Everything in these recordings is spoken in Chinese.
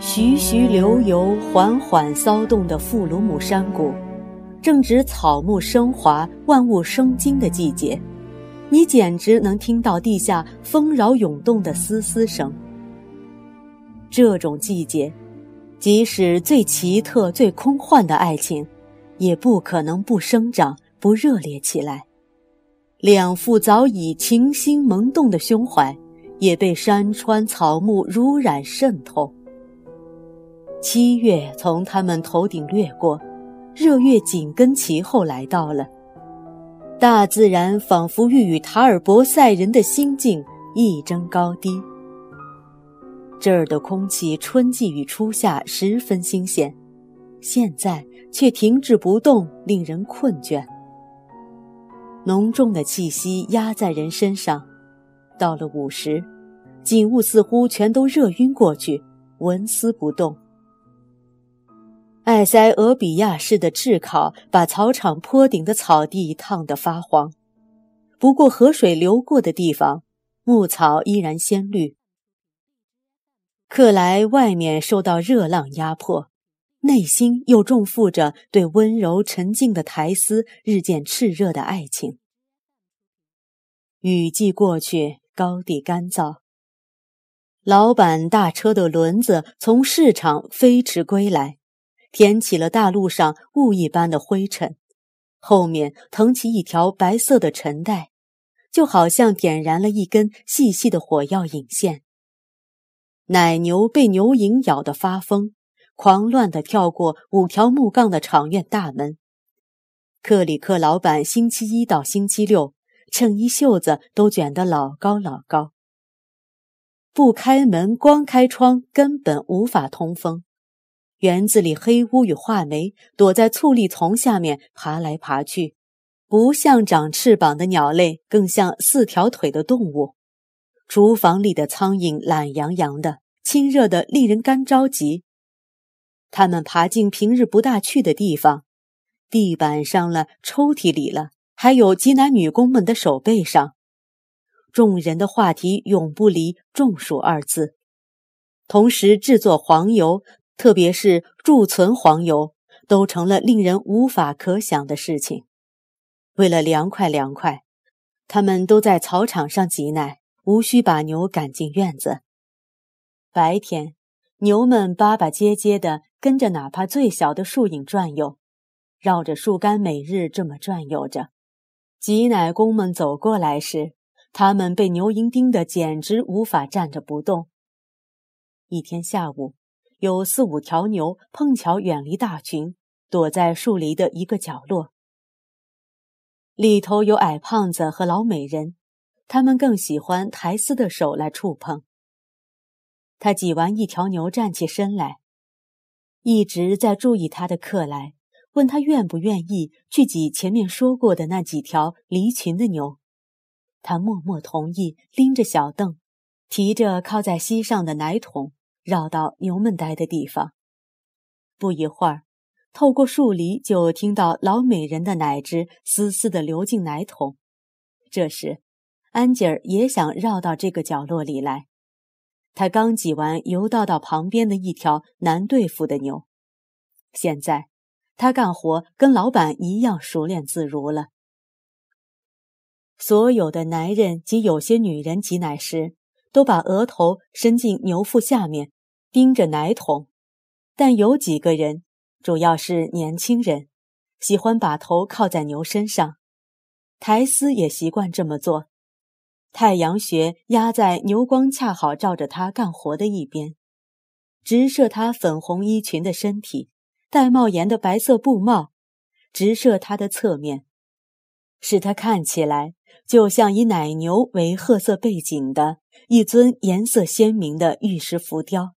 徐徐流油、缓缓骚动的富鲁姆山谷，正值草木生华、万物生金的季节。你简直能听到地下丰饶涌动的嘶嘶声。这种季节，即使最奇特、最空幻的爱情，也不可能不生长、不热烈起来。两副早已情心萌动的胸怀，也被山川草木濡染渗透。七月从他们头顶掠过，热月紧跟其后来到了。大自然仿佛欲与塔尔博塞人的心境一争高低。这儿的空气春季与初夏十分新鲜，现在却停滞不动，令人困倦。浓重的气息压在人身上，到了午时，景物似乎全都热晕过去，纹丝不动。埃塞俄比亚式的炙烤把草场坡顶的草地烫得发黄，不过河水流过的地方，牧草依然鲜绿。克莱外面受到热浪压迫，内心又重负着对温柔沉静的苔丝日渐炽热的爱情。雨季过去，高地干燥。老板大车的轮子从市场飞驰归来。填起了大路上雾一般的灰尘，后面腾起一条白色的尘带，就好像点燃了一根细细的火药引线。奶牛被牛蝇咬得发疯，狂乱地跳过五条木杠的场院大门。克里克老板星期一到星期六，衬衣袖子都卷得老高老高，不开门光开窗根本无法通风。园子里黑乌与画眉躲在醋栗丛下面爬来爬去，不像长翅膀的鸟类，更像四条腿的动物。厨房里的苍蝇懒洋洋的，亲热的令人干着急。它们爬进平日不大去的地方，地板上了，抽屉里了，还有挤男女工们的手背上。众人的话题永不离“中暑”二字，同时制作黄油。特别是贮存黄油，都成了令人无法可想的事情。为了凉快凉快，他们都在草场上挤奶，无需把牛赶进院子。白天，牛们巴巴结结地跟着哪怕最小的树影转悠，绕着树干每日这么转悠着。挤奶工们走过来时，他们被牛蝇叮得简直无法站着不动。一天下午。有四五条牛碰巧远离大群，躲在树篱的一个角落。里头有矮胖子和老美人，他们更喜欢苔丝的手来触碰。他挤完一条牛，站起身来，一直在注意他的克莱，问他愿不愿意去挤前面说过的那几条离群的牛。他默默同意，拎着小凳，提着靠在膝上的奶桶。绕到牛们待的地方，不一会儿，透过树篱就听到老美人的奶汁丝丝的流进奶桶。这时，安吉尔也想绕到这个角落里来。他刚挤完油倒到旁边的一条难对付的牛，现在他干活跟老板一样熟练自如了。所有的男人及有些女人挤奶时，都把额头伸进牛腹下面。盯着奶桶，但有几个人，主要是年轻人，喜欢把头靠在牛身上。苔丝也习惯这么做，太阳穴压在牛光恰好照着他干活的一边，直射他粉红衣裙的身体，带帽檐的白色布帽，直射他的侧面，使他看起来就像以奶牛为褐色背景的一尊颜色鲜明的玉石浮雕。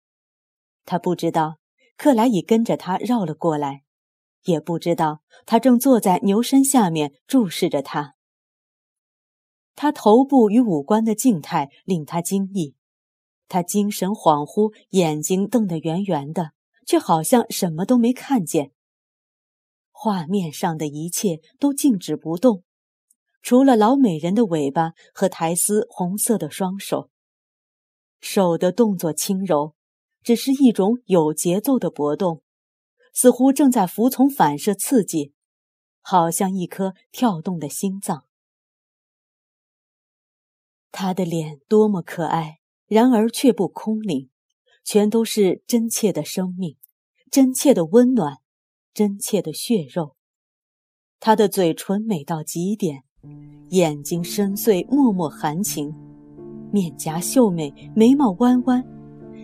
他不知道克莱已跟着他绕了过来，也不知道他正坐在牛身下面注视着他。他头部与五官的静态令他惊异，他精神恍惚，眼睛瞪得圆圆的，却好像什么都没看见。画面上的一切都静止不动，除了老美人的尾巴和苔丝红色的双手。手的动作轻柔，只是一种有节奏的搏动，似乎正在服从反射刺激，好像一颗跳动的心脏。他的脸多么可爱，然而却不空灵，全都是真切的生命，真切的温暖。真切的血肉，他的嘴唇美到极点，眼睛深邃，脉脉含情，面颊秀美，眉毛弯弯，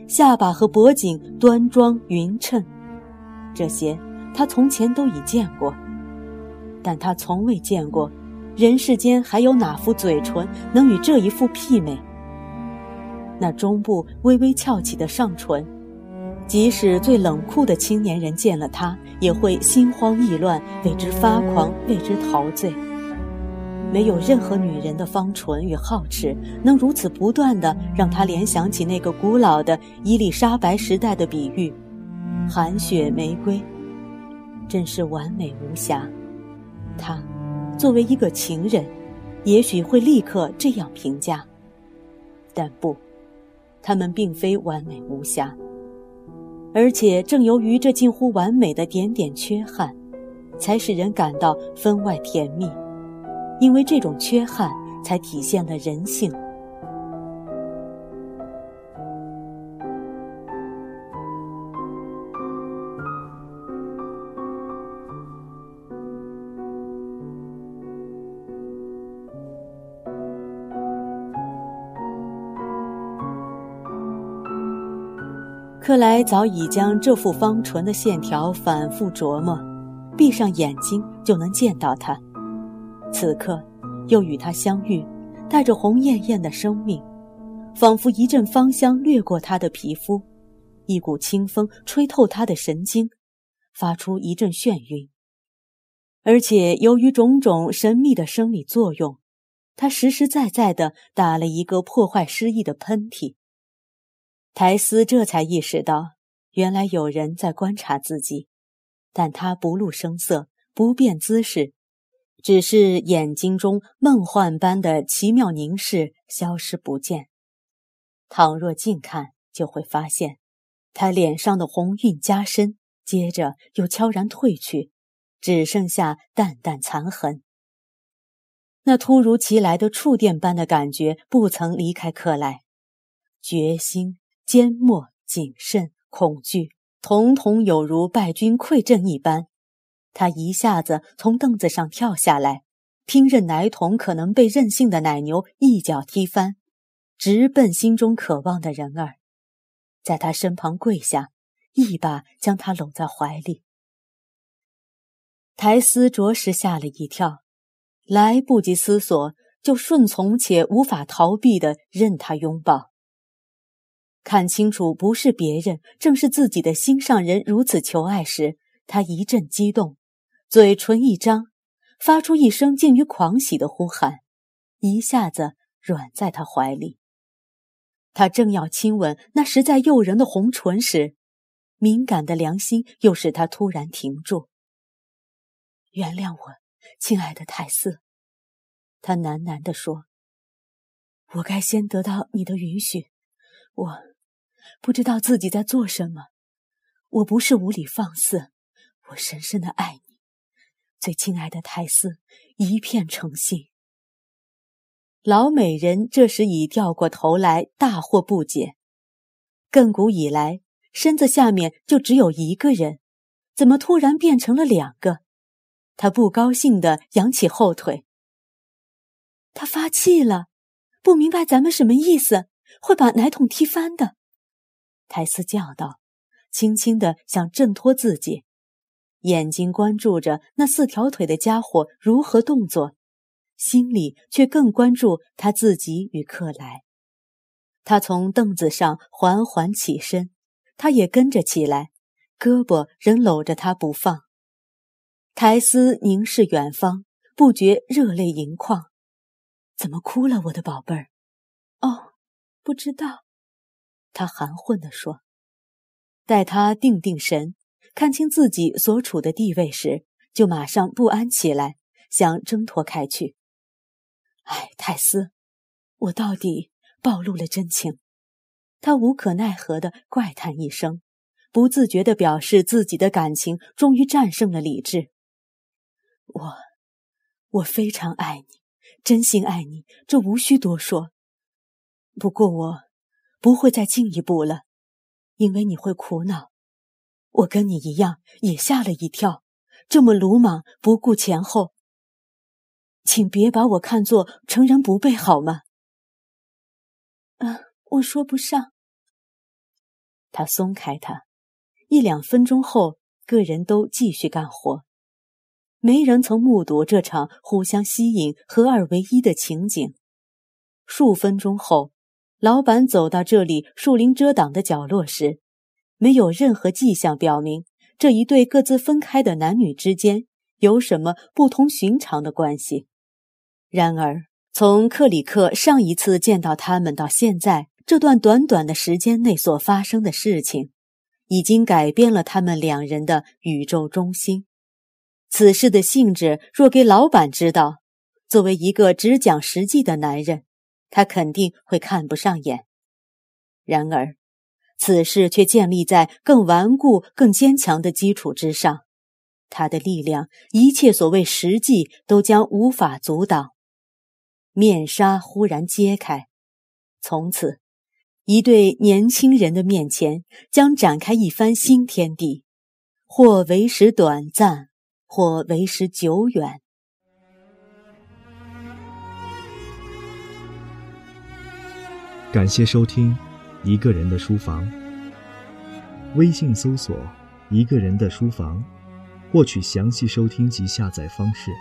下巴和脖颈端庄匀称。这些他从前都已见过，但他从未见过，人世间还有哪副嘴唇能与这一副媲美？那中部微微翘起的上唇。即使最冷酷的青年人见了他，也会心慌意乱，为之发狂，为之陶醉。没有任何女人的芳唇与皓齿能如此不断的让他联想起那个古老的伊丽莎白时代的比喻：寒雪玫瑰，真是完美无瑕。他，作为一个情人，也许会立刻这样评价。但不，他们并非完美无瑕。而且正由于这近乎完美的点点缺憾，才使人感到分外甜蜜，因为这种缺憾才体现了人性。克莱早已将这副方唇的线条反复琢磨，闭上眼睛就能见到它。此刻，又与他相遇，带着红艳艳的生命，仿佛一阵芳香掠过他的皮肤，一股清风吹透他的神经，发出一阵眩晕。而且由于种种神秘的生理作用，他实实在在地打了一个破坏诗意的喷嚏。苔丝这才意识到，原来有人在观察自己，但他不露声色，不变姿势，只是眼睛中梦幻般的奇妙凝视消失不见。倘若近看，就会发现，他脸上的红晕加深，接着又悄然褪去，只剩下淡淡残痕。那突如其来的触电般的感觉不曾离开克莱，决心。缄默、谨慎、恐惧，统统有如败军溃阵一般。他一下子从凳子上跳下来，听任奶桶可能被任性的奶牛一脚踢翻，直奔心中渴望的人儿，在他身旁跪下，一把将他搂在怀里。苔丝着实吓了一跳，来不及思索，就顺从且无法逃避的任他拥抱。看清楚，不是别人，正是自己的心上人如此求爱时，他一阵激动，嘴唇一张，发出一声近于狂喜的呼喊，一下子软在他怀里。他正要亲吻那实在诱人的红唇时，敏感的良心又使他突然停住。原谅我，亲爱的泰斯，他喃喃地说：“我该先得到你的允许，我。”不知道自己在做什么，我不是无理放肆，我深深的爱你，最亲爱的泰斯，一片诚信。老美人这时已掉过头来，大惑不解。亘古以来，身子下面就只有一个人，怎么突然变成了两个？他不高兴地扬起后腿。他发气了，不明白咱们什么意思，会把奶桶踢翻的。苔丝叫道，轻轻地想挣脱自己，眼睛关注着那四条腿的家伙如何动作，心里却更关注他自己与克莱。他从凳子上缓缓起身，他也跟着起来，胳膊仍搂着他不放。苔丝凝视远方，不觉热泪盈眶。怎么哭了，我的宝贝儿？哦，不知道。他含混地说。待他定定神，看清自己所处的地位时，就马上不安起来，想挣脱开去。哎，泰斯，我到底暴露了真情。他无可奈何地怪叹一声，不自觉地表示自己的感情终于战胜了理智。我，我非常爱你，真心爱你，这无需多说。不过我不会再进一步了。因为你会苦恼，我跟你一样也吓了一跳，这么鲁莽不顾前后，请别把我看作成人不备好吗？啊，我说不上。他松开他，一两分钟后，个人都继续干活。没人曾目睹这场互相吸引、合二为一的情景。数分钟后。老板走到这里树林遮挡的角落时，没有任何迹象表明这一对各自分开的男女之间有什么不同寻常的关系。然而，从克里克上一次见到他们到现在这段短短的时间内所发生的事情，已经改变了他们两人的宇宙中心。此事的性质若给老板知道，作为一个只讲实际的男人。他肯定会看不上眼。然而，此事却建立在更顽固、更坚强的基础之上。他的力量，一切所谓实际，都将无法阻挡。面纱忽然揭开，从此，一对年轻人的面前将展开一番新天地，或为时短暂，或为时久远。感谢收听《一个人的书房》。微信搜索“一个人的书房”，获取详细收听及下载方式。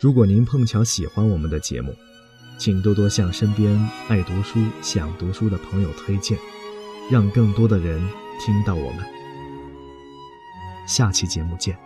如果您碰巧喜欢我们的节目，请多多向身边爱读书、想读书的朋友推荐，让更多的人听到我们。下期节目见。